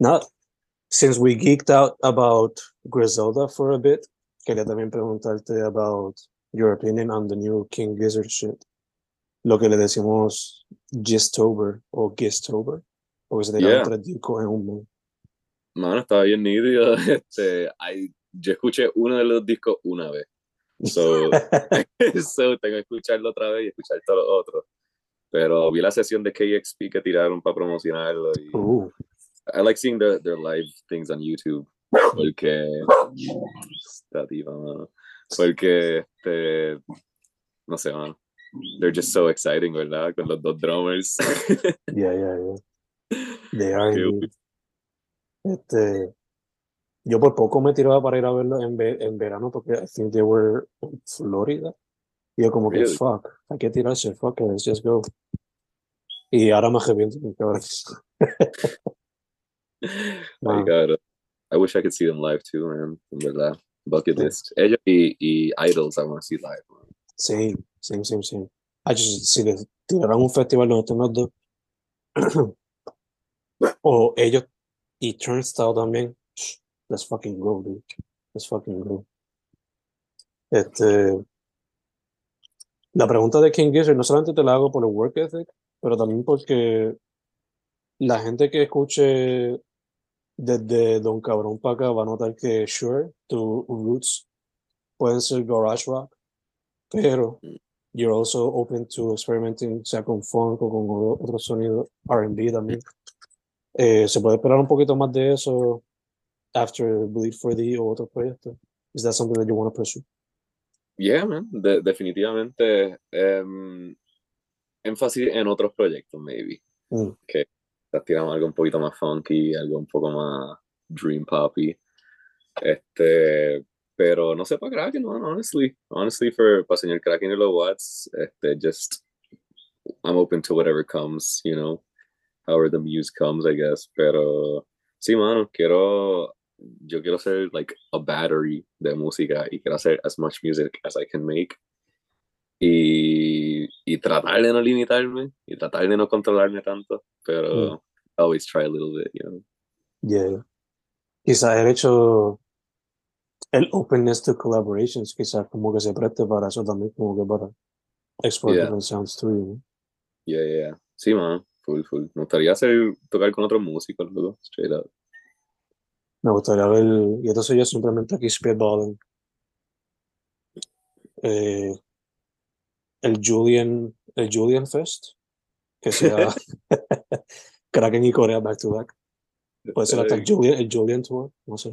not since we geeked out about Griselda for a bit, quería también preguntarte about your opinion on the new King Gizzard shit. Lo que le decimos Gistober o Gistober, porque se tiraron Yeah. tres discos en un mes. Mano, estaba bien nítido. Este, hay- yo escuché uno de los discos una vez. So, so tengo que escucharlo otra vez y escuchar todos los otros. Pero vi la sesión de KXP que tiraron para promocionarlo y Uh, I like seeing their, their live things on YouTube. Porque tipa, mano. Porque este, no sé, mano. They're just so exciting, ¿verdad? Con los dos drummers. yeah, yeah, yeah. They are Qué. Este, yo por poco me tiraba para ir a verlo en, ve- en verano porque I think they were en Florida. Y yo como que, Really? fuck, hay que tirarse, fuck let's just go. Y ahora me arrepiento. got it. I wish I could see them live too, man. En verdad. Bucket list. Ellos y, y Idols, I want to see live. Man. Same, same, same, same. Ah, just, si les tiraran un festival donde estén los dos. o ellos y Turnstile también. Let's fucking go, dude. Let's fucking go. Este. La pregunta de King Gizzard no solamente te la hago por el work ethic, pero también porque la gente que escuche desde Don Cabrón para acá va a notar que, sure, tus roots pueden ser garage rock, pero you're also open to experimenting, sea con funk o con o- otro sonido, R&B también. Eh, ¿Se puede esperar un poquito más de eso after Bleed for Thee o otro proyecto? Is that something that you want to pursue? Yeah, man. De- definitivamente. em, énfasis en otros proyectos, maybe. Mm. Que quizás tiramos algo un poquito más funky, algo un poco más dream poppy. Este, pero no sé para Kraken, man, honestly. Honestly, for, para señor Kraken y los Watts, este, just, I'm open to whatever comes, you know, however the muse comes, I guess. Pero, sí, mano, quiero, yo quiero ser, like, a battery de música y quiero hacer as much music as I can make. Y, y tratar de no limitarme y tratar de no controlarme tanto, pero always try a little bit, you know. Yeah. Quizás el hecho, el openness to collaborations, quizás como que se preste para eso también, como que para explorar Yeah. sounds know? Yeah, yeah. Sí, man, full, full. Me gustaría hacer, tocar con otros músicos, luego, straight up. Me gustaría ver, y soy yo simplemente aquí spitballing, eh, el Julian, el Julian Fest, que sea Kraken y Corea back to back. Puede ser hasta el Julian, el Julian Tour, no sé.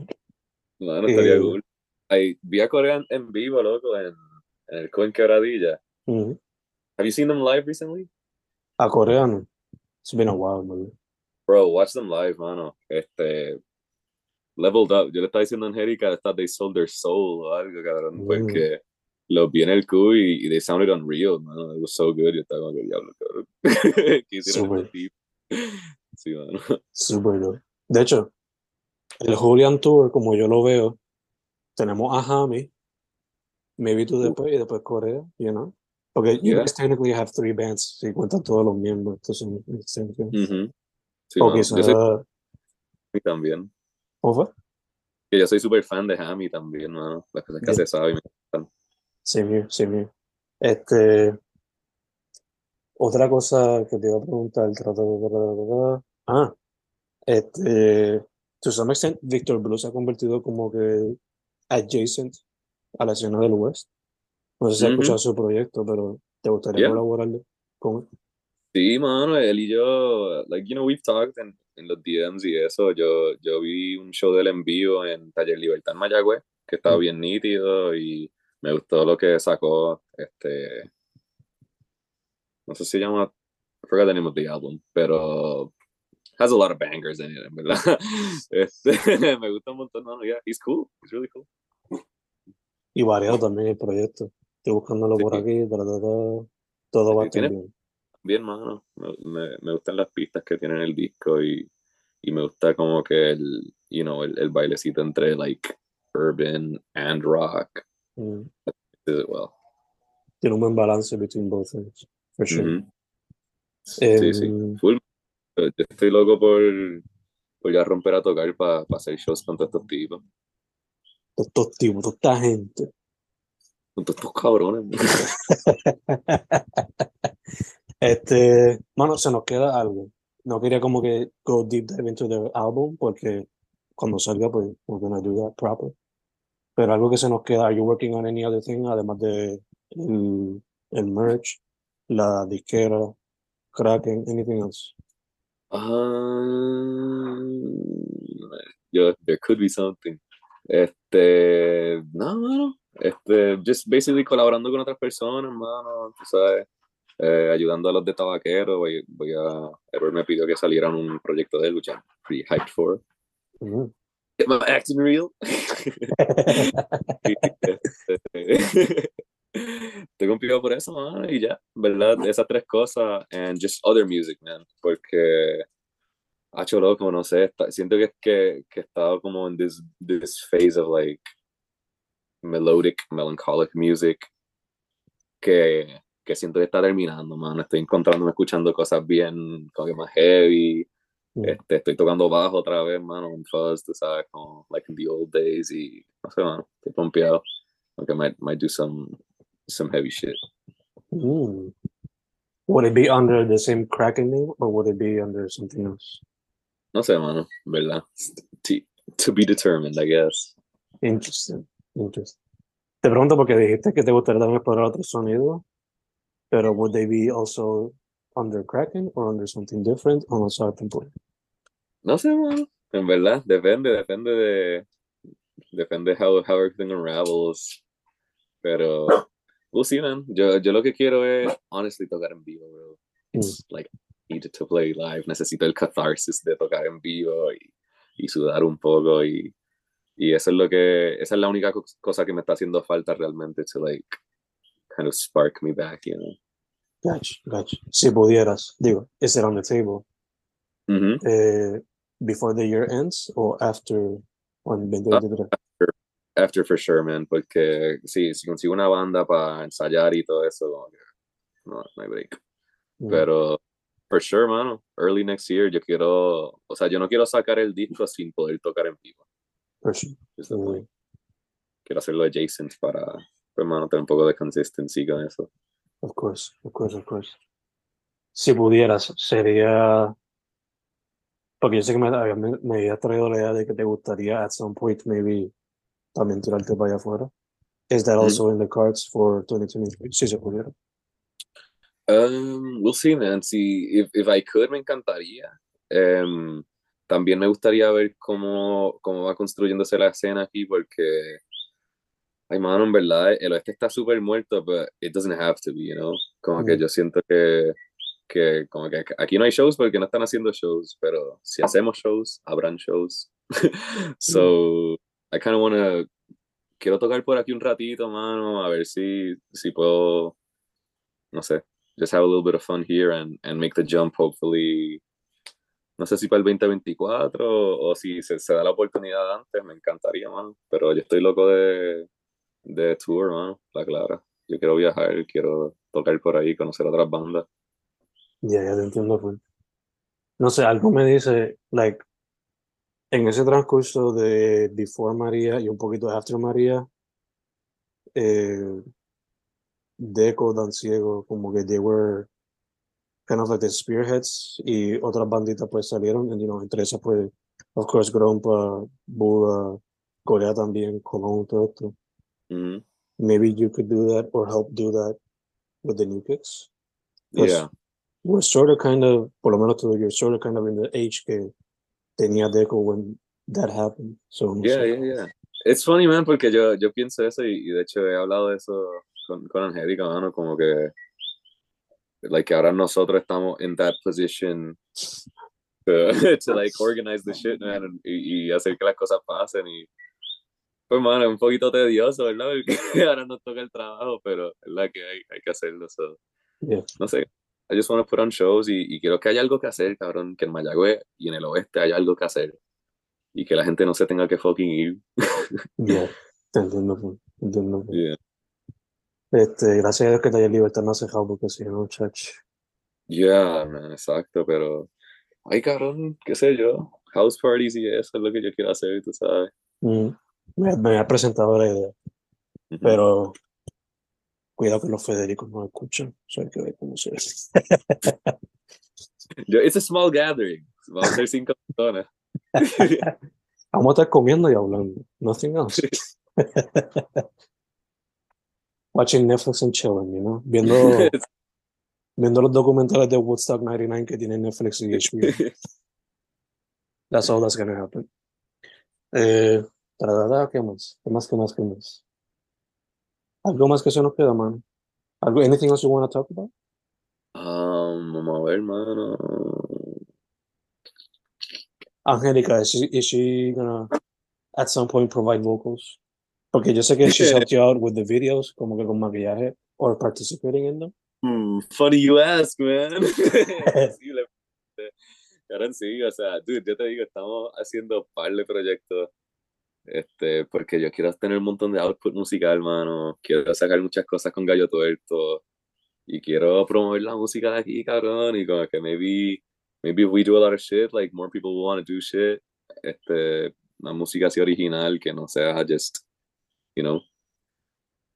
No, no estaría Eh, cool. Ay, vi a Corea en, vivo, loco, en, en el Coen Quebradilla. Ujú. Have you seen them live recently? A coreano. It's been a while, man. Bro, watch them live, mano. Este, leveled up. Yo le estaba diciendo a Angélica, esta they sold their soul o algo, cabrón, Mm. porque los vi en el Q y, y they sounded unreal, mano. It was so good. Yo estaba como que diablo, cabrón. ¿Qué estos tipos? Sí, mano. Super dope. De hecho, el Julian Tour, como yo lo veo, tenemos a Hami, maybe tú después y después Corea, you know? Porque you Yeah. guys technically have three bands, si cuentan todos los miembros, entonces makes sense, yeah. Ujú. Sí, O mano. Yo soy quizás, fan también. ¿cómo fue? Que yo soy súper fan de Hammy también, mano. Las cosas que Yeah. hace sabe. me encantan. Same here. Este, otra cosa que te iba a preguntar. Ah, este, to some extent, Victor Blue se ha convertido como que adjacent a la escena del West. No sé si has escuchado su proyecto, pero te gustaría Yeah. colaborarle con él. Sí, mano, él y yo, like, you know, we've talked en, en los DMs y eso. Yo, yo vi un show del en vivo en Taller Libertad en Mayagüez, que estaba Mm. bien nítido y me gustó lo que sacó. Este, no sé si se llama, I forgot the name of the album, pero has a lot of bangers in it, en verdad. Este, me gusta un montón, mano. Yeah, he's cool. He's really cool. Y variado también el proyecto. Estoy buscándolo por Sí. aquí, ta, ta, ta, todo va Sí, tiene- bien. bien, mano. Me, me, me gustan las pistas que tiene en el disco y, y me gusta como que el, you know, el, el bailecito entre like urban and rock. Mm. Did it well. Tiene un buen balance between both things, for sure. Ujú. Sí, sí, Em, full. Yo estoy loco por, por ya romper a tocar para hacer shows con todos estos tipos. estos tipos, toda esta gente. Con todos estos cabrones. Este, mano, se nos queda algo. No quería como que go deep dive into the album porque cuando salga, pues, we're gonna do that proper. Pero algo que se nos queda, are you working on any other thing además de el, el merch, la disquera, Kraken, anything else? Um, yo, there could be something. Este, no, mano. Este, just basically colaborando con otras personas, mano, tú sabes, eh, ayudando a los de tabaquero. Voy, voy a, Edward me pidió que saliera un proyecto de lucha, pretty hyped for. Mm. Get my acting este, Estoy cumplido por eso, mano, y ya, ¿verdad? Esas tres cosas, and just other music, man, porque hecho loco, no sé, está- siento que, que, que he estado como en this, this phase of like melodic, melancholic music que, que siento que está terminando, mano. Estoy encontrándome escuchando cosas bien, como que más heavy. Mm. Este, estoy tocando bajo otra vez, mano, un fuzz, tú sabes, como like in the old days y no sé, mano, estoy pompeado. Like I might, might do some, some heavy shit. Mm. Would it be under the same Kraken name or would it be under something else? No sé, mano, ¿verdad? To, to be determined, I guess. Interesting, interesting. Te pregunto porque dijiste que te gustaría también explorar otro sonido, pero would they be also under Kraken or under something different on a certain point? No sé, mano. En verdad, depende, depende de. Depende how, how everything unravels. Pero. We'll see, man. Yo, yo lo que quiero es, honestly, tocar en vivo, bro. It's like, I need to play live. Necesito el catharsis de tocar en vivo y, y sudar un poco. Y, y eso es lo que. Esa es la única co- cosa que me está haciendo falta realmente to, like, kind of spark me back, you know. Gotcha, gotcha. Si pudieras, digo, is it on the table Ujú. eh, before the year ends or after when 2023? After for sure, man, porque sí, si consigo una banda para ensayar y todo eso, no, no hay break. Mm, Pero, for sure, mano, early next year yo quiero, o sea, yo no quiero sacar el disco sin poder tocar en vivo. for sure. Mm. Quiero hacerlo adjacent para, pues, mano, tener un poco de consistency con eso. Of course, of course, of course. Si pudieras, sería. Porque yo sé que me, había- me, me habías traído la idea de que te gustaría at some point maybe también tirarte para allá afuera. Is that also in the cards for 2023? Si se pudiera. Um, we'll see, man. Si, if, if I could, me encantaría. Em, también me gustaría ver cómo, cómo va construyéndose la escena aquí, porque, ay, mano, en verdad, el oeste está súper muerto, but it doesn't have to be, you know? Como que Mm. yo siento que, que, como que aquí no hay shows porque no están haciendo shows, pero si hacemos shows, habrán shows. so, I kind of wanna, quiero tocar por aquí un ratito, mano, a ver si, si puedo, no sé, just have a little bit of fun here and, and make the jump hopefully no sé si para el 2024 o, o si se, se da la oportunidad antes, me encantaría, mano. Pero yo estoy loco de, de tour, mano, la clara. Yo quiero viajar, quiero tocar por ahí, conocer otras bandas. Ya, ya te entiendo. Pues. No sé, algo me dice, like, en ese transcurso de Before María y un poquito de After María, eh, Deco, Dan Ciego, como que they were kind of like the spearheads y otras banditas pues salieron, and, you know, entre esas pues, of course, Grompa, Buda, Corea también, Colón, todo esto. Mhm. Maybe you could do that or help do that with the new kicks. Pues, Yeah. We're sort of kind of, por lo menos tú, you're sort of kind of in the age que tenía Deco when that happened. So, Yeah, yeah, yeah. It's funny, man, porque yo, yo pienso eso y, y de hecho he hablado de eso con, con Angélica, mano, como que, like, ahora nosotros estamos in that position to, to like, organize the shit, man, and- y, y hacer que las cosas pasen y, pues, mano, es un poquito tedioso, ¿verdad? Porque ahora nos toca el trabajo, pero es la que hay, hay que hacerlo, so, Yeah. no sé. I just want to put on shows y, y quiero que haya algo que hacer, cabrón, que en Mayagüez y en el oeste haya algo que hacer y que la gente no se tenga que fucking ir. Yeah. Entiendo, pues, entiendo. pues. Yeah. Este, gracias a Dios que Taller Libertad no ha cejado porque si no, chach. Yeah, man, exacto, pero. Ay, cabrón, qué sé yo. House parties y eso es lo que yo quiero hacer, tú sabes. Mm, Me, me ha presentado la idea, pero cuidado que los Federicos no escuchan. O sea, que ver cómo se ve. Yo, it's a small gathering. Vamos a ser cinco personas. Vamos a estar comiendo y hablando. Nothing else. Watching Netflix and chilling, you know? Viendo, viendo los documentales de Woodstock 99 que tienen Netflix y HBO. That's all that's gonna happen. Eh, ¿qué más? ¿Qué más? ¿Qué más? ¿Qué más? ¿Algo más que se nos queda, man? ¿Algo, anything else you want to talk about? Um, vamos a ver, mano. Angélica, is she, is she gonna at some point provide vocals? Porque yo sé que she's helped you out with the videos, como que con maquillaje, or participating in them. Hmm, funny you ask, man. sí, le- Cabrón, sí, o sea, dude, yo te digo, estamos haciendo un par de proyectos, este, porque yo quiero tener un montón de output musical, mano, quiero sacar muchas cosas con Gallo Tuerto, y quiero promover la música de aquí, cabrón, y como que maybe, maybe if we do a lot of shit, like, more people will want to do shit, este, una música así original, que no sea just, you know,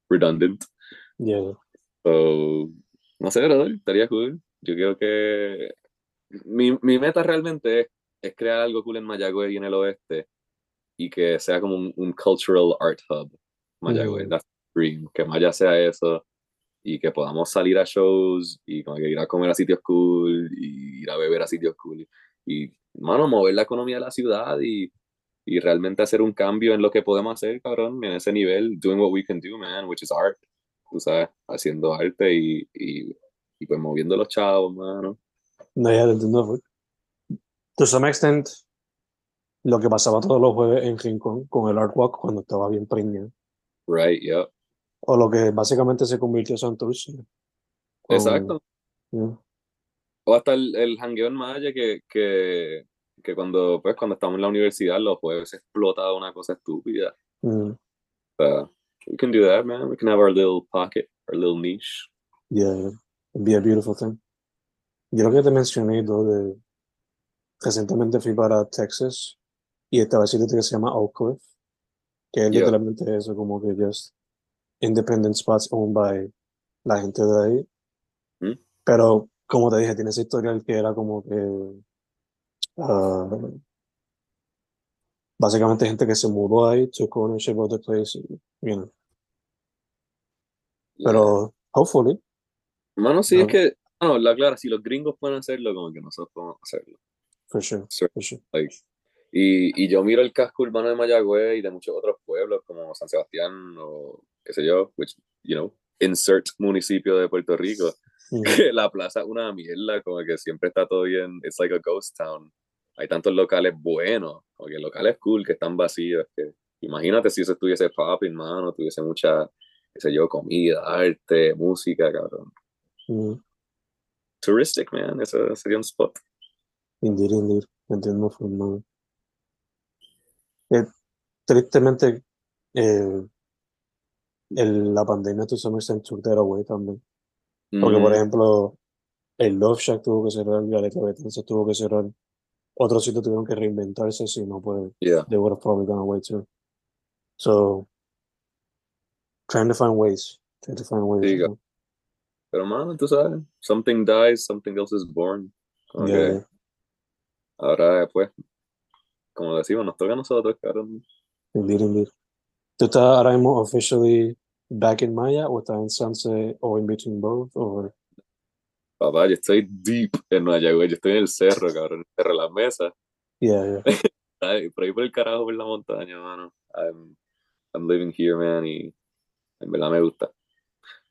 redundant. Yeah. So, no sé, brother, estaría cool. Yo creo que mi, mi meta realmente es, es crear algo cool en Mayagüez y en el oeste y que sea como un, un cultural art hub, Mayagüez. Mm. That's the dream. Que Maya sea eso y que podamos salir a shows y como que ir a comer a sitios cool y ir a beber a sitios cool y, mano, mover la economía de la ciudad y, y realmente hacer un cambio en lo que podemos hacer, cabrón, en ese nivel, doing what we can do, man, which is art tú sabes, haciendo arte y, y, y pues moviendo los chavos, mano. No, ya te entiendo. To some extent, lo que pasaba todos los jueves en Rincón con el Art Walk cuando estaba bien preñado. Right, yeah. O lo que básicamente se convirtió en Santurce. con- Exacto. yeah. O hasta el, el jangueo en Maya que, que, que cuando, pues, cuando estamos en la universidad los jueves explota una cosa estúpida. Mm, we can do that, man. We can have our little pocket, our little niche. yeah, yeah. It'd be a beautiful thing. Yo lo que te mencioné, ¿no? de recientemente fui para Texas y estaba sitio que se llama Oak Cliff, que es Yeah. literalmente eso, como que just independent spots owned by la gente de ahí. Mm. Pero, como te dije, tiene esa historia que era como que ah, básicamente gente que se mudó ahí, took ownership of the place, you know. Pero, hopefully, Mano, sí, No. es que, no, la clara, si los gringos pueden hacerlo, como que nosotros podemos hacerlo. for sure, Sure. for sure. Like, y, y yo miro el casco urbano de Mayagüez y de muchos otros pueblos como San Sebastián o qué sé yo, which, you know, insert municipio de Puerto Rico, Mm, la plaza es una mierda, como que siempre está todo bien, it's like a ghost town. Hay tantos locales buenos, como que locales cool que están vacíos, que imagínate si eso estuviese popping, mano, tuviese mucha, qué sé yo, comida, arte, música, cabrón. mm, Touristic, man, eso sería un spot. Indeed, indeed. Entiendo, Fernando. Eh, tristemente, eh, el- la pandemia to some extent took that away también. Porque, por Mm, ejemplo, el Love Shack tuvo que cerrar, Violeta Betances tuvo que cerrar. Otros sitios tuvieron que reinventarse, si no, pues, yeah. they would have probably gone away too. So, trying to find ways. Trying to find ways. You know? Pero, mano, tú sabes, something dies, something else is born. Que yeah. ahora, pues, como decimos, nos toca a nosotros, cabrón. Indeed, indeed. ¿Tú estás ahora mismo officially back in Maya o estás en Sunset o in between both? Or... Papá, yo estoy deep en Mayagüez, yo estoy en el cerro, cabrón, en el cerro de las mesas. Yeah, yeah. Ay, por ahí por el carajo, por la montaña, mano. I'm, I'm living here, man, y en verdad me gusta.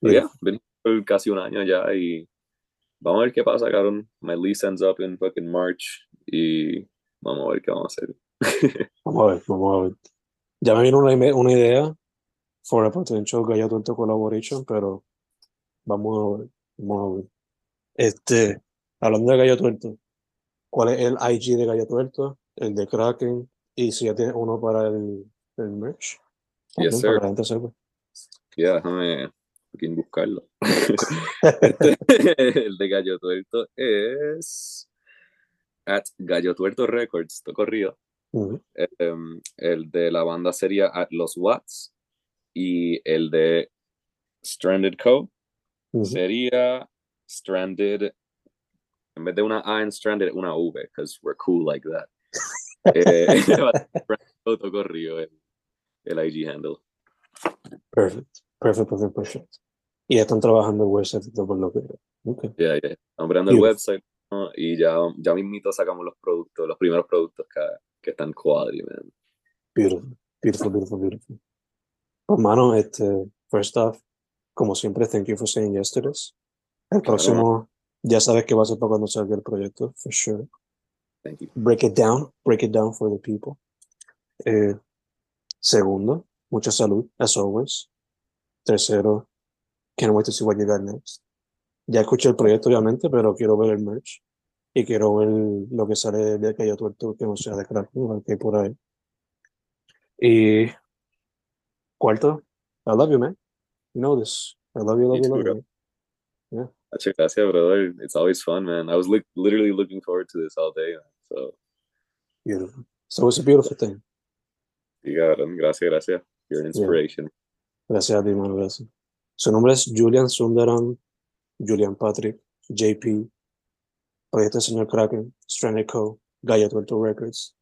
Pero Yeah. ya, vení por casi un año ya y vamos a ver qué pasa, cabrón. My lease ends up in fucking March y vamos a ver qué vamos a hacer. Vamos a ver, vamos a ver. Ya me vino una, una idea for a potential Gallo Tuerto collaboration, pero vamos a ver, vamos a ver. Este, hablando de Gallo Tuerto, ¿cuál es el IG de Gallo Tuerto? El de Kraken, y si ya tienes uno para el, el merch. Yes, sir. para la. Ya, déjame, buscarlo. Este, el de Gallo Tuerto es at Gallo Tuerto Records, corrido. Ujú. Em, el de la banda sería at Los Watts y el de Stranded Co. Ujú. sería Stranded, en vez de una A en Stranded, una V, because we're cool like that. Eh, el, el IG handle. Perfect. Perfect, perfect, perfect. Y ya están trabajando en website por lo que. Okay. Yeah, yeah. Creando el website. Y ya, ya mismito sacamos los productos, los primeros productos que, que están quality, man. Beautiful, beautiful, beautiful, beautiful. Pues, mano, este, first off, como siempre, thank you for saying yes to this. El Claro. próximo, ya sabes que va a ser para cuando salga el proyecto, for sure. Thank you. Break it down, break it down for the people. Eh, segundo, mucha salud, as always. Tercero, can't wait to see what you got next. Ya escuché el proyecto, obviamente, pero quiero ver el merch. Y quiero ver lo que sale de aquello tuerto que no sea de crack, que hay por ahí. Y cuarto, I love you, man. You know this. I love you, love you, love you. Muchas gracias, brother. It's always fun, man. I was li- literally looking forward to this all day. man. So, Beautiful. So it's a beautiful thing. sí, cabrón. Gracias, gracias. You're an inspiration. Gracias a ti, mano, gracias. Su nombre es Julian Sundaram, Julian Patrick, JP, Proyecto Señor Kraken, Stranded Co., Gaia Tuerto Records.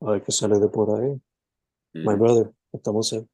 A ver qué sale de por ahí. My Mm. brother, estamos en.